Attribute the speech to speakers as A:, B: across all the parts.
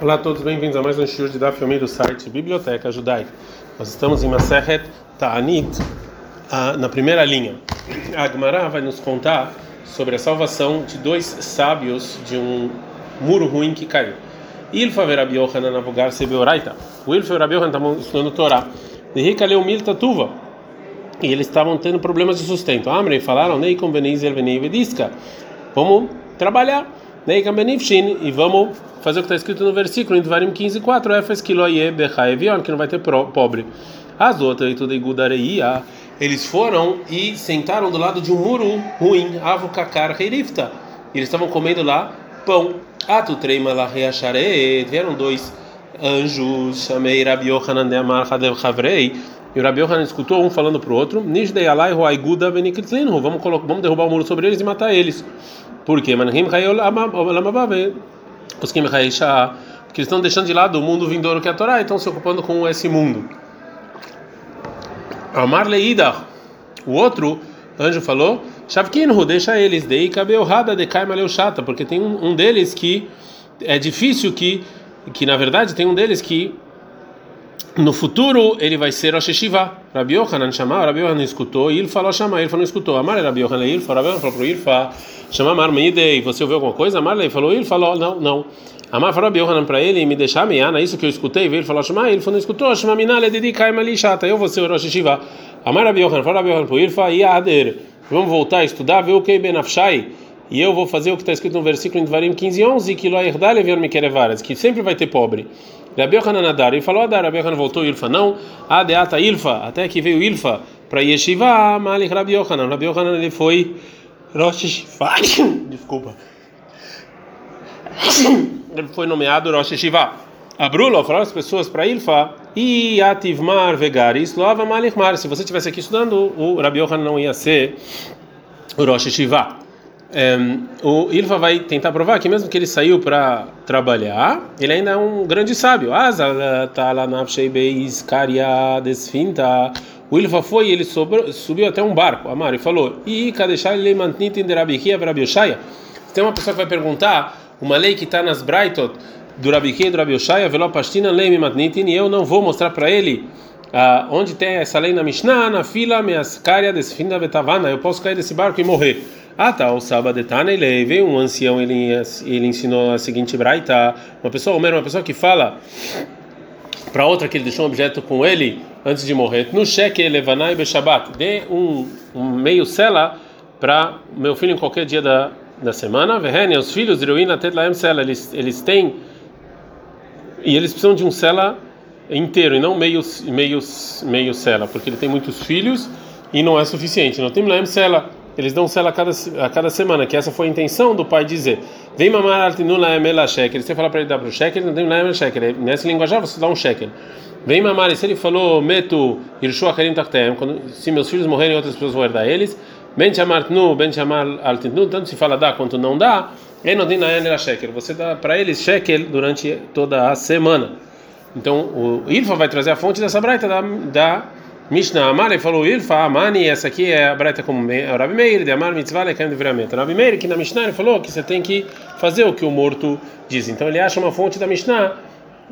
A: Olá a todos, bem-vindos a mais um show de da filme do site Biblioteca Judaica. Nós estamos em Maseret Ta'anit, na primeira linha. A Gemara vai nos contar sobre a salvação de dois sábios de um muro ruim que caiu. Ilfa Verabi Yohanan Avogar Sebeoraita. O Ilfa Verabi Yohanan estavam estudando Torá. Rica leu Milta Tuva. E eles estavam tendo problemas de sustento. Amrei falaram, Nei Convenizer Venei Vedisca. Vamos trabalhar. E vamos fazer o que está escrito no versículo, em Dvarim 15, 4, Efes Kiloye Bechaevion, que não vai ter pobre. As outras, e tudo Igudareia, eles foram e sentaram do lado de um muro ruim, Avukakar Heirifta. Eles estavam comendo lá pão. Atu Treima La Reachare, vieram dois anjos, chamei Rabi Yohanan de Amar Hadev Havrei. E o Rabi Yohanan escutou um falando para o outro: Nishdei Alai Roaiguda Benikitlinhu. Vamos, vamos derrubar o muro sobre eles e matar eles. Por quê? Manhim Hayol Amabave os que porque eles estão deixando de lado o mundo vindouro que é a Torá e estão se ocupando com esse mundo. Amar Leida, o outro anjo falou: Shavkinhu, deixa eles, dei cabelrada de Kaimaleu chata, porque tem um deles que é difícil que, que na verdade tem um deles que no futuro ele vai ser Rosh Hashiva. Rabi Yohanan chamou, Rabi Yohanan escutou, e ele falou chamar, ele falou escutou. Amar Rabi Yohanan, ele falou, Rabi falou para o Ilfa, chamar Amar Meidei, você ouviu alguma coisa? Amar ele falou, ele falou, não, não. Amar falou Rabi Yohanan para ele, me deixar meiana, isso que eu escutei, ele falou chamar, ele falou escutou, chamar Minale dedicar Mali chata, eu vou ser Rosh Hashiva. Amar Rabi Yohanan, falou Rabi Yohanan para o Ilfa, Ader, vamos voltar a estudar, ver o que Benafshai, e eu vou fazer o que está escrito no versículo em Dvarim 15, 11, que ver me que sempre vai ter pobre. Rabi Yohanan Adar, ele falou Adar, Rabi Yohanan voltou Ilfa, não, Adeata Ilfa, até que veio Ilfa para Yeshiva, Malik Rabi Yohanan, Rabi Yohanan ele foi Rosh Shiva, desculpa, ele foi nomeado Rosh Shiva. Abrulo falou as pessoas para Ilfa, e Ativmar Vegaris, Loava Malik Mar, se você estivesse aqui estudando, o Rabi Yohanan não ia ser Rosh Shiva. Um, o Ilfa vai tentar provar que mesmo que ele saiu para trabalhar, ele ainda é um grande sábio. O Ilfa foi e ele sobrou, subiu até um barco, Amar, e falou: E Tem uma pessoa que vai perguntar uma lei que está nas Braitot do Rabiquia e do Rabi Oshaya, Velopastina Lei Matnitin, e eu não vou mostrar para ele uh, onde tem essa lei na Mishnah, na fila, Meascaria, Desfinda Betavana, eu posso cair desse barco e morrer. Ah, tá, o Sabadetana, ele veio um ancião, ele, ele ensinou a seguinte braita, uma pessoa, uma pessoa que fala para outra que ele deixou um objeto com ele antes de morrer, no cheque levanai beshabat, dê um, um meio sela para meu filho em qualquer dia da, da semana, verrene, os filhos, iruina tetlaem sela, eles, eles têm, e eles precisam de um sela inteiro e não meio, meio, meio sela, porque ele tem muitos filhos e não é suficiente, não tem laem sela eles dão sela a cada, a cada semana, que essa foi a intenção do pai dizer. Vem mamar altinula emela shekel. Você fala para ele dar para o shekel, não tem lá shekel. Nessa linguajar você dá um shekel. Vem mamar, e se ele falou meto irshu acharim tachtem, se meus filhos morrerem, outras pessoas vão herdar eles. Ben chamar tnu, ben chamar altinu, tanto se fala dá quanto não dá. E não tem na shekel. Você dá para eles shekel durante toda a semana. Então o Ilfa vai trazer a fonte dessa braita da, da Mishnah Amar, falou Ilfa Amani, essa aqui é a breta como o Rabi Meir, de Amar Mitzvah Lekem de Viramento. Rabi Meir, que na Mishnah ele falou que você tem que fazer o que o morto diz. Então ele acha uma fonte da Mishnah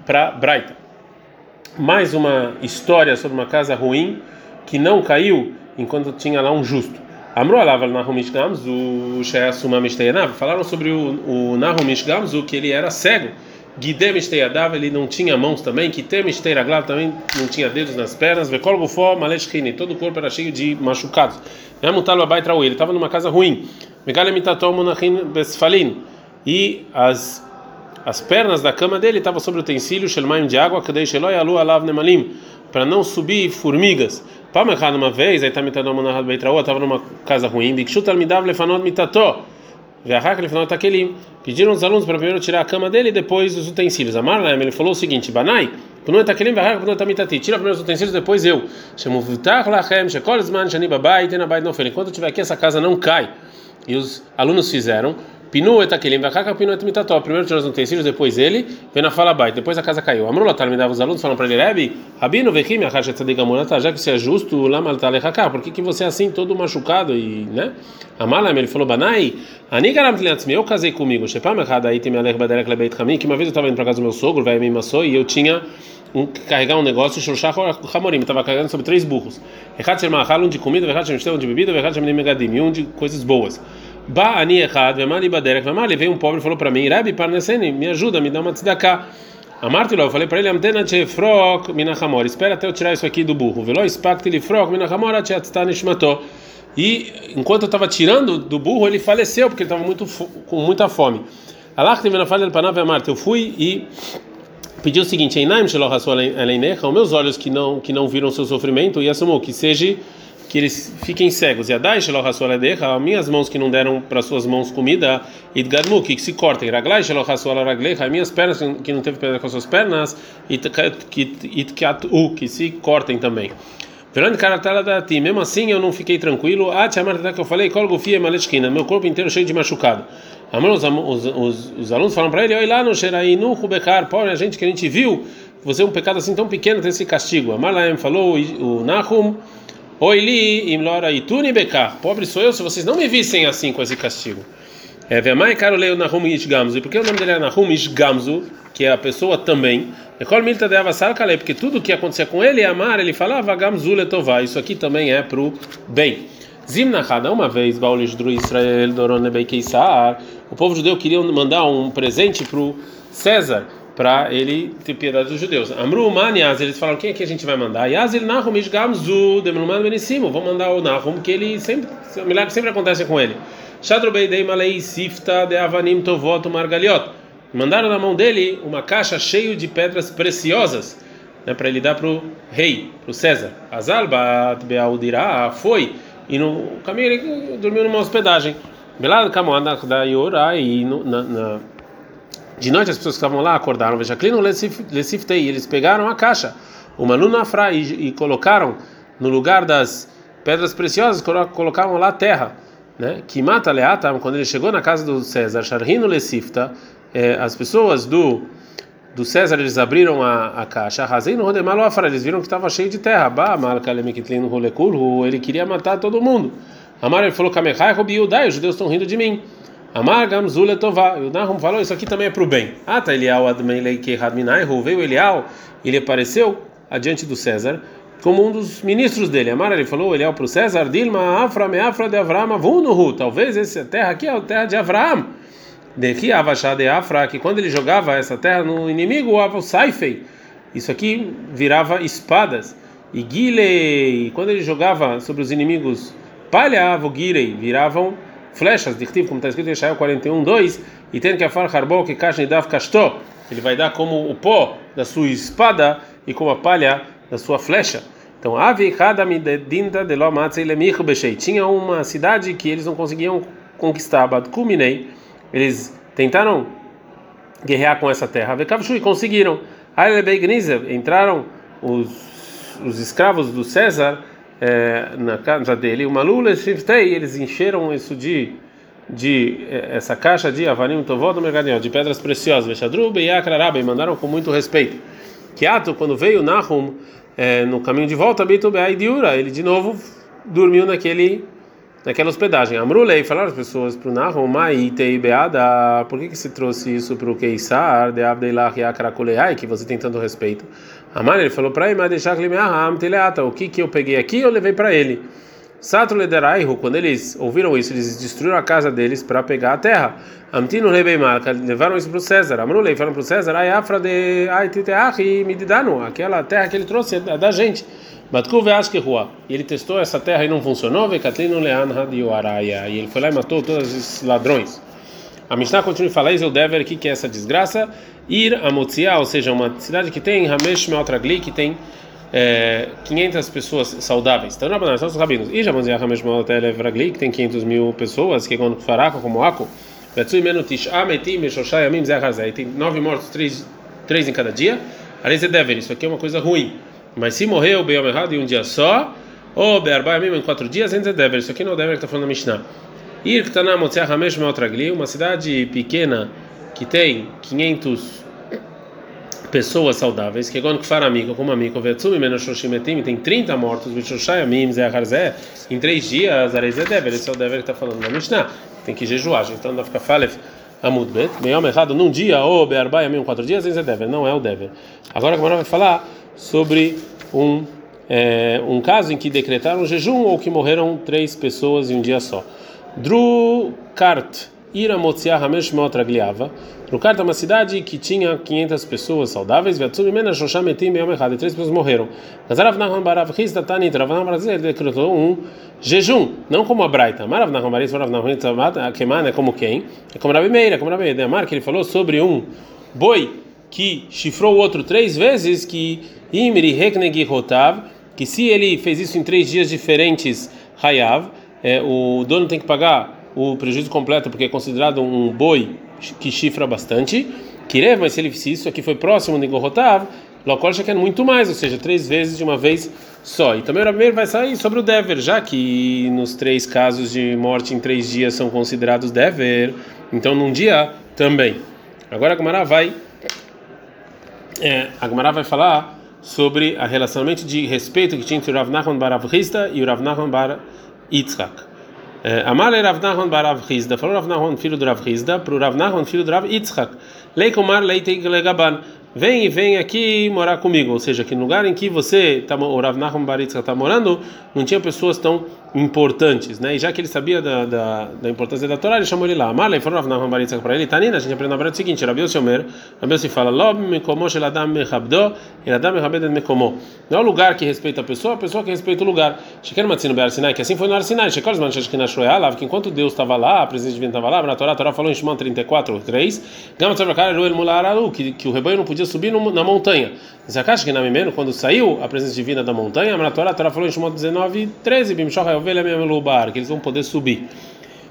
A: para Braita. Mais uma história sobre uma casa ruim que não caiu enquanto tinha lá um justo. Amro alaval Nahumish Gamzu, Sheyasuma Mishteyenav. Falaram sobre o, o Nahumish Gamzu, que ele era cego. Guidem Esteiadav, ele não tinha mãos também, que tem Esteiraglav também não tinha dedos nas pernas, Vekol Gufó, Maleshkini, todo o corpo era cheio de machucados. Namutalo Abai Trau, ele estava numa casa ruim. Megalemitatom Monachin Besfalin, e as as pernas da cama dele estavam sobre o utensílio Shelmaim de água, Kadei Sheloi Alu Alav Nemalim, para não subir formigas. Pamechad uma vez, aí está mitadom Monahad Beitraú, estava numa casa ruim, Bikshutal Midav Lefanot Mitató. Pediram os alunos para primeiro tirar a cama dele e depois os utensílios. A Marlaem, ele falou o seguinte: Banai, tira primeiro os utensílios, depois eu. Enquanto eu estiver aqui, essa casa não cai. E os alunos fizeram. Pinu etakelim, vakaka pinu etmitató. Primeiro tirou os utensílios, depois ele, vem na fala baita, depois a casa caiu. Amrula tal me dava os alunos, falam para ele, Rebi, Rabino, vechim, achacha tzadikamurata, já que você é justo, lama talechaka, por que que você é assim, todo machucado e, né? Amalam, ele falou, Banai, anigaram tliatzmi, eu casei comigo, shepam echad aí tem alech baderek lebeit chamim, que uma vez eu estava indo para casa do meu sogro, vai me maçou, e eu tinha um, carregar um negócio, Shoshach Hamorim, estava carregando sobre três burros. Echad Shermachal, um de comida, Shermishtel, um de bebida, Echad Shermenim Megadim, e um de coisas boas. Ba ani Echad, Vemali Baderek, Vemali, veio um pobre e falou para mim, Rabi Parneseni, me ajuda, me dá uma tzedakah. Amarti eu falei para ele, Amtena Chefrok Minachamor, espera até eu tirar isso aqui do burro. Velo Spakt Lifrok Minachamor, Atchatztanishmato. E enquanto eu estava tirando do burro, ele faleceu, porque ele estava muito, com muita fome. Allah que na falha Panav Amarti, eu fui e pedi o seguinte: Einaim os meus olhos que não que não viram seu sofrimento e assumou que seja que eles fiquem cegos. E Adai as minhas mãos que não deram para suas mãos comida, Idgadmu que se cortem. Raglai as minhas pernas que não teve pedra com suas pernas, Itkatu que se cortem também. Verônica Karatala da ti, mesmo assim eu não fiquei tranquilo. Ah, tia Marta que eu falei, Kolgufia Malechkina, meu corpo inteiro cheio de machucado. Os, os, os, os alunos falam para ele: Olha lá no Xeraí, no Rubekar, pobre a gente que a gente viu, você é um pecado assim tão pequeno, tem esse castigo. Amalaem falou: O Nahum, Oili, Imlora Ituni Bekar, pobre sou eu se vocês não me vissem assim com esse castigo. É, Vemai caro leio Nahum Ishgamzu, e por que o nome dele é Nahum Ishgamzu, que é a pessoa também? Ecol Milta de Avassar Kale, porque tudo que acontecia com ele, Amar, ele falava Gamzu Letová, isso aqui também é pro bem. Zimnachada, uma vez, Baulish Dru Israel Doron Nebei Keisar, o povo judeu queria mandar um presente para o César, para ele ter piedade dos judeus. Amru Manias, eles falaram: quem é que a gente vai mandar? Yazil Nahum Ishgamzu, Demluman Benissimo, vamos mandar o Nahum, que ele sempre, o milagre sempre acontece com ele. Shadrubeidei Malei Sifta de Avanim Tovot Margaliot. Mandaram na mão dele uma caixa cheia de pedras preciosas, né, para ele dar para o rei, para o César. Azalbat Beaudirá foi e no caminho ele dormiu numa hospedagem. Belado Kamoana da Yora na, na, de noite as pessoas que estavam lá acordaram, Vejaclino Leciftei, eles pegaram a caixa, uma Lunafra e, e colocaram no lugar das pedras preciosas, colocaram lá terra, né? Que mata Leata, quando ele chegou na casa do César, Sharhino Lecifta, eh, as pessoas do do César eles abriram a, a caixa, no Rodemalo Afra, eles viram que estava cheio de terra. Ba, Malkalemikitlin Rolekul, ele queria matar todo mundo. Amar ele falou: Kamechai Robiudai, os judeus estão rindo de mim. Amar Gamzule Tová. O Nahum falou: Isso aqui também é para o bem. Ah, tá Elial Admeilei Kehadminai, veio Elial, ele apareceu adiante do César como um dos ministros dele. Amar ele falou: Elial para o César: Dilma Afra Meafra de Avram Avunuhu. Talvez essa terra aqui é a terra de Avram. Daqui Avachá de Afra, que quando ele jogava essa terra no inimigo, o Saifei, isso aqui virava espadas. E Gilei, quando ele jogava sobre os inimigos, Palha Avogirei, viravam flechas, de como está escrito em Isaiah 41, 2, e tem que afar Harbol que Kashni Dav Kastó, ele vai dar como o pó da sua espada e como a palha da sua flecha. Então, tinha uma cidade que eles não conseguiam conquistar, Badkuminei eles tentaram guerrear com essa terra. e conseguiram. Entraram os, os escravos do César é, na casa dele. Uma lula eles encheram isso de de é, essa caixa de avanim tovod mercadinho de pedras preciosas, vexadrube e akrarabe, mandaram com muito respeito. Kiato, quando veio Nahum é, no caminho de volta, ele de novo dormiu naquele naquela hospedagem. Amrulei, falaram as pessoas para o Nahum, Maitei Beada, por que, que se trouxe isso para o Keisar, de Abdeilach Yakrakuleai, que você tem tanto respeito? Amar, ele falou para ele, o que que eu peguei aqui eu levei para ele. Satru Lederaihu, quando eles ouviram isso, eles destruíram a casa deles para pegar a terra. Amtino Rebeimarca, levaram isso para o César. Amrulei, falaram para o César, Ai Afra de Aititeahi Mididano, aquela terra que ele trouxe é da gente. Batku rua. E ele testou essa terra e não funcionou. Vekatlinu leanha dioaraya. E ele foi lá e matou todos os ladrões. A Mishnah continua a falar, Dever, o que é essa desgraça? Ir a Motziah, ou seja, uma cidade que tem Ramesh Meotragli, que tem é, 500 pessoas saudáveis. Então, não, são os rabinos. Ir a Motziah Ramesh Meotragli, que tem 500 mil pessoas, que é quando Faraco, como Aco, Betsui Menutish Ametim, Meshoshai Amim Zehazai. Tem nove mortos, três, três em cada dia. De Dever, isso aqui é uma coisa ruim. Mas se morreu Beyom errado em um dia só, ou Be'arba em quatro dias, antes é. Isso aqui não é o Dever que está falando na Mishnah. Ir Ktaná Motziah Hamesh Meotragli, uma cidade pequena que tem 500 pessoas saudáveis, que quando fara amigo, como amigo, Vetsumi Menoshoshimetim, tem 30 mortos, Vishoshayamim, Zeharzé, em três dias, Areizé Dever, esse é o Dever que está falando na Mishnah, tem que jejuar, então dá ficar Falef. Amudbet, meio errado num dia, ou Bearbai, Amim, quatro dias, esse é Dever, não é o Dever. Agora a Gamara vai falar sobre um, é, um caso em que decretaram jejum ou que morreram três pessoas em um dia só. Dru Kart, Ira Motziah Hamesh Meotragliava. Drukart é uma cidade que tinha 500 pessoas saudáveis, Vatsumi Mena Shosham Etim Yom Echad, e três pessoas morreram. Nazarav Nahman Barav Hizda Tanit, Rav Nahman Barav decretou um jejum, não como a Braita. Marav Nahman Barav Rav Nahman Tzamat, Keman é como quem? É como Rabi Meira, como Rabi. Amar, que ele falou sobre um boi que chifrou o outro três vezes, que Imri Heknegi Rotav, que se ele fez isso em três dias diferentes, Hayav, é, o dono tem que pagar o prejuízo completo porque é considerado um boi que chifra bastante. Kirev, mas se ele se isso aqui foi próximo de Gorotav, Lokol já quer muito mais, ou seja, três vezes de uma vez só. E também o Rabi vai sair sobre o Dever, já que nos três casos de morte em três dias são considerados Dever, então num dia também. Agora a Gamara vai, é, a Gamara vai falar sobre a relacionamento de respeito que tinha entre o Rav Nachman e o Rav Nachman Yitzhak. Amale Rav Nahon Barav Hizda, falou Rav Nahon, filho do Rav Hizda, para o Rav Nahon, filho do Rav Yitzhak. Leikomar Leiteg Legaban. Vem e vem aqui morar comigo. Ou seja, que no lugar em que você, tá, o Rav Nahon Bar Yitzhak está morando, não tinha pessoas tão importantes, né? E já que ele sabia da, da, da importância da Torá, ele chamou ele lá. Amale falou Rav Nahon Bar Yitzhak para ele, Tanina, a gente aprende na verdade o seguinte, Rabi Yomer, Rabi se fala, Lob mekomo shel adam mechabdo, el adam mechabed mekomo. Não é o lugar que respeita a pessoa, a pessoa que respeita o lugar. Sheker matzino be'ar Sinai, que assim foi no Ar Sinai. Shekol zman sheshkina shroyalav, que enquanto Deus estava lá, a presença divina estava lá, na Torá, a Torá falou em Shimon 34, 3, Gama tzavakar eruel mulararu, que que o rebanho não podia subir no, na montanha. Zakash que na Mimeno, quando saiu a presença divina da montanha, na Torá, a Torá falou em Shimon 19, 13, Bimshoch hayovel memelubar, que eles vão poder subir.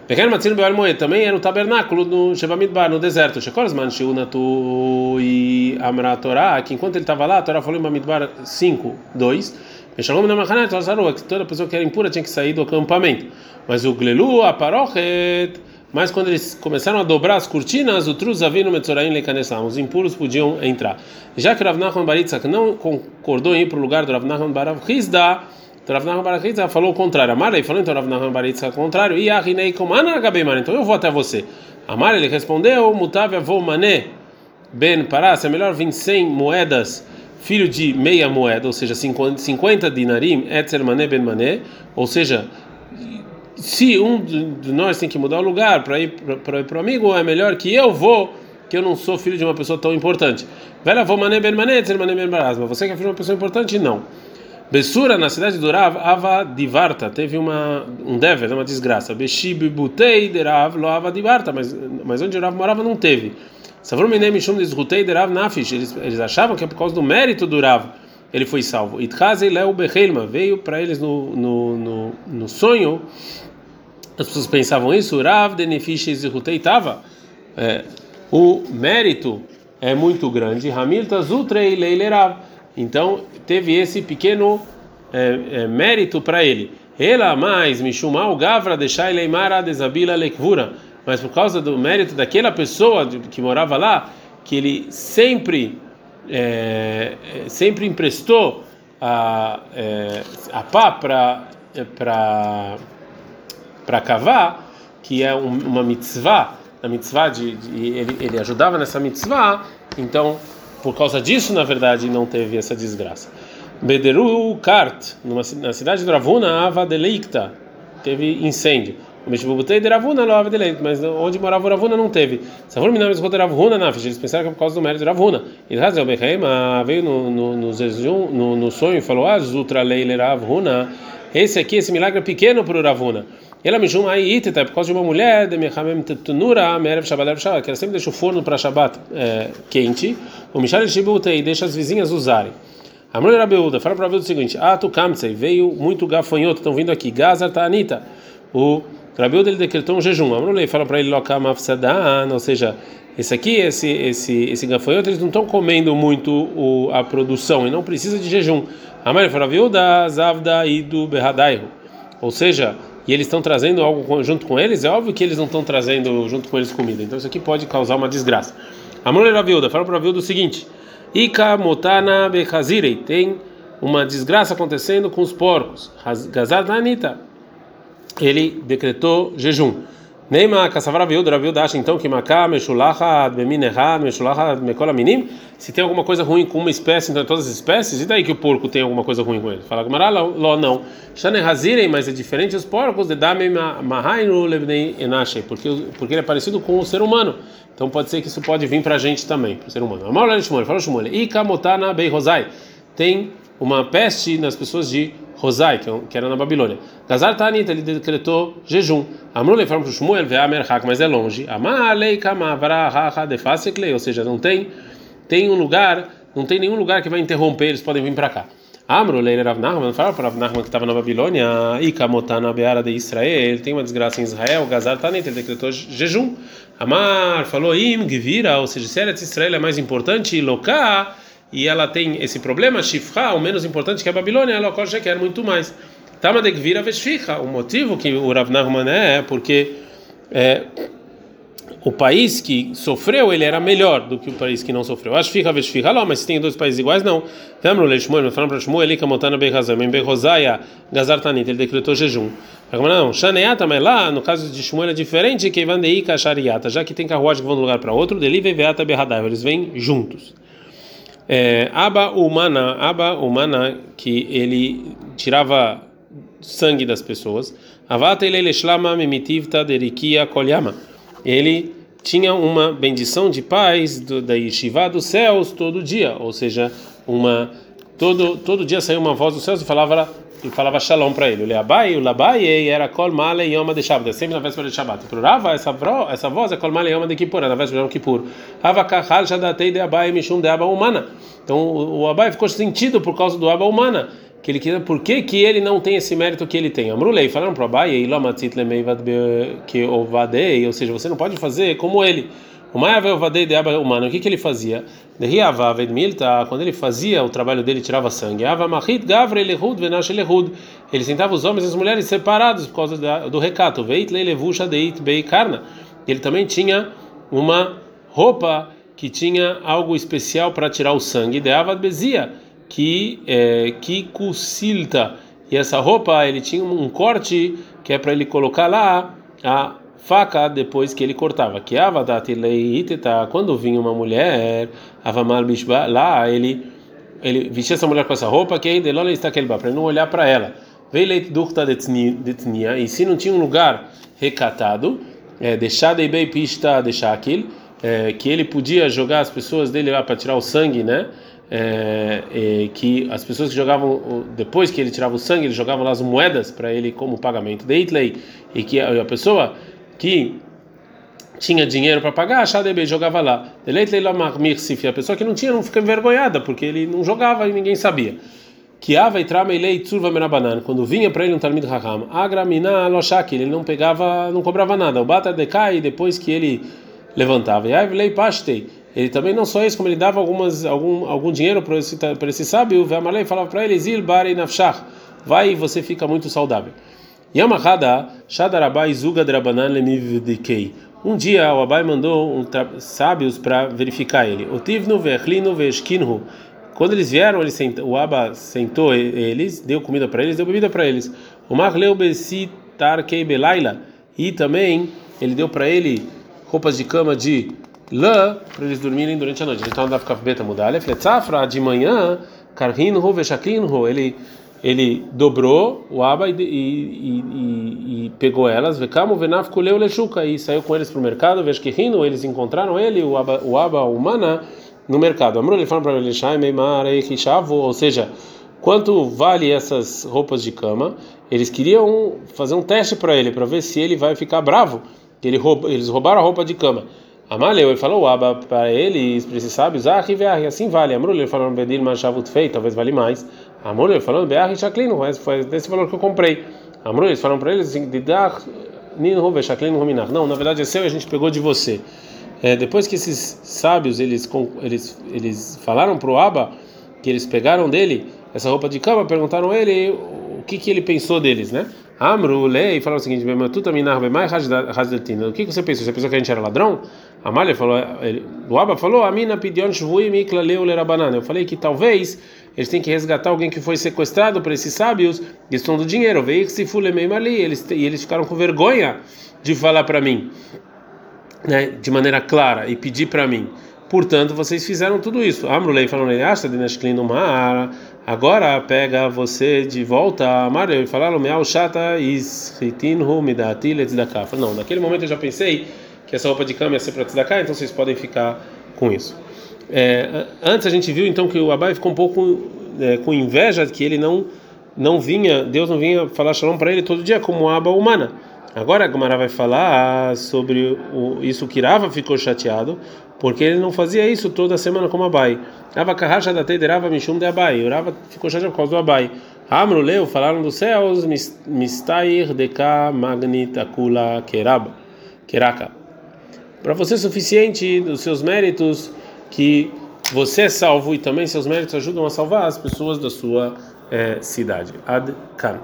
A: Pequeno Matzino Beal Moed também era o tabernáculo no Shebamidbar, no deserto. Shekorsman Shiunatu e Amra Torá, que enquanto ele estava lá, a Torá falou em Bamidbar 5, 2. Meshalom na Machanet, que toda pessoa que era impura tinha que sair do acampamento. Mas o Glelu, a Parochet, mas quando eles começaram a dobrar as cortinas, o Truzavino Metzoraim Leikanesam, os impuros podiam entrar. Já que Rav Nachman Baritzak não concordou em ir para o lugar do Rav Nachman Barav então Rav Nachman Barav falou o contrário. Amar ele falou então Rav Nachman Baritzak o contrário. E Ahinei Komana Gabeiman, então eu vou até você. Amar ele respondeu, Mutav Avô Mané Ben Paras, é melhor vir 100 moedas filho de meia moeda, ou seja, 50 dinarim, etzer mané ben mané, ou seja, se um de nós tem que mudar o lugar para ir para o amigo, é melhor que eu vou, que eu não sou filho de uma pessoa tão importante. Velha vou mané ben mané, mané ben você que é filho de uma pessoa importante, não. Bessura, na cidade do Rav, Ava Divarta, teve uma, um dever, uma desgraça. Beshib Butei de Rav, lo Ava Divarta, mas, mas onde o Rav morava não teve. Eles, eles achavam que é por causa do mérito do Rav ele foi salvo. Itkazei Leu Behelma veio para eles no, no, no, no, sonho. As pessoas pensavam isso. Rav Denefish Zirutei estava. É, o mérito é muito grande. Hamilta Zutrei Leilerav. Então teve esse pequeno é, é, mérito para ele. Ela mais Mishumal Gavra Deixai Leimara Desabila Lekvura mas por causa do mérito daquela pessoa que morava lá, que ele sempre é, sempre emprestou a, é, a pá para para para cavar, que é um, uma mitzvah, a mitzvah de, de, ele, ele ajudava nessa mitzvah, então por causa disso na verdade não teve essa desgraça. Bederu Kart, numa, na cidade de Ravuna, Ava Delicta, teve incêndio. Mas onde morava Ravuna não teve. Savur Minam escuta Ravuna na Eles pensaram que é por causa do mérito de Ravuna. E Razel Bechaima veio no, no, no, no, no sonho e falou: Ah, Zutra Leile Ravuna. Esse aqui, esse milagre é pequeno para o Ravuna. Ela me chama aí Iteta por causa de uma mulher de Mechamem Tetunura, Merev Shabbat, que ela sempre deixa o forno para Shabbat é, quente. O Mishal Shibutei deixa as vizinhas usarem. A mulher Rabeuda fala para ver o seguinte: Ah, tu Kamtsei veio muito gafanhoto, estão vindo aqui. Gazar Tanita. O Rabiuda ele decretou um jejum. Amrulei fala para ele lokam afsadan, ou seja, esse aqui, esse esse esse gafanhoto, eles não estão comendo muito o, a produção e não precisa de jejum. Amar fala Rabiuda zavda idu berradaihu. Ou seja, e eles estão trazendo algo junto com eles, é óbvio que eles não estão trazendo junto com eles comida. Então isso aqui pode causar uma desgraça. A mulher da viúva fala para a viúva o seguinte: Ika motana bechazirei. Tem uma desgraça acontecendo com os porcos. Gazar da Anitta. Ele decretou jejum. Neima Kassavara Viúda, Raviúda acha então que Maká, Meshulacha, Beminehad, Meshulacha, Mekola Minim, se tem alguma coisa ruim com uma espécie, então todas as espécies, e daí que o porco tem alguma coisa ruim com ele? Fala Gamara, Ló não. Shanehazirem, mas é diferente os porcos, de Dame Mahainu Lebnei Enashe, porque, ele é parecido com o ser humano. Então pode ser que isso pode vir para a gente também, para o ser humano. Amor Shmuel, fala Shmuel, Ikamotana Bei Rosai, tem uma peste nas pessoas de Rosai, é que era na Babilônia. Gazar Tanit, ele decretou jejum. Amrulei falaram para o Shmuel, Ve'amerhak, mas é longe. Amalei Kamavara Haha Defaseklei, ou seja, não tem, tem um lugar, não tem nenhum lugar que vai interromper, eles podem vir para cá. Amrulei Rav Nachman, fala para Rav Nachman que estava na Babilônia, Ikamotana Beara de Israel, tem uma desgraça em Israel, Gazar Tanit, ele decretou jejum. Amar falou, Im Gvira, ou seja, se Israel é mais importante, Loká, e ela tem esse problema, Shifra, o menos importante que a Babilônia, ela ocorre quer muito mais. Tamadek vira Veshficha, o motivo que o Rav Nachman é, é porque é, o país que sofreu ele era melhor do que o país que não sofreu. Acho fica Veshficha, mas se tem dois países iguais, não. Vamos ler Shmuel, falando para Shmuel, ele que montana Beihazam, em Gazartanit, ele decretou jejum. Não, Shaneata, mas lá, no caso de Shmuel é diferente que Vandeika Shariata, já que tem carruagem que vão de um lugar para outro, dele Veata Behadav, eles vêm juntos é, Aba Humana, Aba que ele tirava sangue das pessoas. Mimitivta derikia. Ele tinha uma bendição de paz do, da yeshiva dos céus todo dia, ou seja, uma todo todo dia saía uma voz dos céus e falava e falava shalom para ele. Leabai, o labai era kol male yoma de Shabbat, sempre na véspera de Shabbat. Pro Rava, essa, essa voz é kol male yoma de Kippur, na véspera de Yom Kippur. Rava kahal shadatei de abai mishum de aba humana. Então o, o abai ficou sentido por causa do aba humana. Que ele queria, por que, que ele não tem esse mérito que ele tem? Amrulei, falaram para o Abai, ou seja, você não pode fazer como ele. O Maiavel Vadei de Aba Humano, o que, que ele fazia? Quando ele fazia o trabalho dele, tirava sangue. Ele sentava os homens e as mulheres separados por causa do recato. Ele também tinha uma roupa que tinha algo especial para tirar o sangue. De Avad Bezia, que é, que. E essa roupa, ele tinha um corte que é para ele colocar lá a faca depois que ele cortava. Que quando vinha uma mulher, avamal lá ele ele vestia essa mulher com essa roupa que ainda ela está aquele para não olhar para ela. Veio leite durta detnia e se não tinha um lugar recatado, é, deixar de bem pista deixar aquele que ele podia jogar as pessoas dele lá para tirar o sangue, né? É, é, que as pessoas que jogavam depois que ele tirava o sangue, ele jogavam lá as moedas para ele como pagamento de Itley e que a pessoa que tinha dinheiro para pagar, Shadebe jogava lá. A pessoa que não tinha não fica envergonhada, porque ele não jogava e ninguém sabia. Kiava e trameilei tsurva merabanan. Quando vinha para ele um talmid raham, agramina loshaki, ele não pegava, não cobrava nada. O bata decai depois que ele levantava. E avlei pastei. Ele também não só isso, como ele dava algumas algum algum dinheiro para esse para esse sábio, o falava para ele zil bari nafshach. Vai e você fica muito saudável. Yamahada Shadarabai Zuga Drabanan Lemivdikei. Um dia o Abai mandou um sábios para verificar ele. O Tivnu Verlinu Veshkinhu. Quando eles vieram, ele sent, o Abba sentou eles, deu comida para eles, deu bebida para eles. O Marleu Besitar Keibelaila. E também ele deu para ele roupas de cama de lã para eles dormirem durante a noite. Então a beta mudalha. Fletzafra de manhã, Karhinhu Veshaklinhu. Ele ele dobrou o aba e, e, e, e pegou elas, vekamo venaf kuleu lechuca e saiu com eles para o mercado, veshkihino, eles encontraram ele, o aba, o aba humana, no mercado. Amor, ele fala para ele, ou seja, quanto vale essas roupas de cama? Eles queriam fazer um teste para ele, para ver se ele vai ficar bravo. Ele rouba, eles roubaram a roupa de cama. Amaleu, ele falou, o aba para eles, para esses sábios, ah, assim vale. Amor, ele falou, talvez vale mais. Amor, ele falando, Beach Shaklin, foi desse valor que eu comprei. Amor, eles falaram para eles assim, de dar Não, na verdade é seu e a gente pegou de você. É, depois que esses sábios eles eles eles falaram para o Abba que eles pegaram dele essa roupa de cama, perguntaram ele o que que ele pensou deles, né? Amru lei falou o seguinte: tu também O que você pensou? Você pensou que a gente era ladrão? Amália falou, o Abba falou, a mina pediu shvui mikla leu. Eu falei que talvez eles têm que resgatar alguém que foi sequestrado por esses sábios que estão do dinheiro. Veio que se fulemei ali, eles e eles ficaram com vergonha de falar para mim, né, de maneira clara e pedir para mim. Portanto, vocês fizeram tudo isso. Amrulei falou, agora pega você de volta Mario e falaram, meal chata is ritinhu midati letzedakah. Não, naquele momento eu já pensei que essa roupa de cama ia ser para tzedakah, então vocês podem ficar com isso. É, antes a gente viu então que o Abai ficou um pouco é, com inveja que ele não não vinha, Deus não vinha falar shalom para ele todo dia como aba humana. Agora a Gomara vai falar sobre o, isso que Rava ficou chateado, porque ele não fazia isso toda semana como Abai. Rava Kahasha da Teiderava Mishum de Abai. O Rava ficou chateado por causa do Abai. Amro leu, falaram dos céus, Mistair Deka Magnita Kula Keraba. Keraka. Para você suficiente dos seus méritos que você é salvo e também seus méritos ajudam a salvar as pessoas da sua é, cidade. Ad Kan.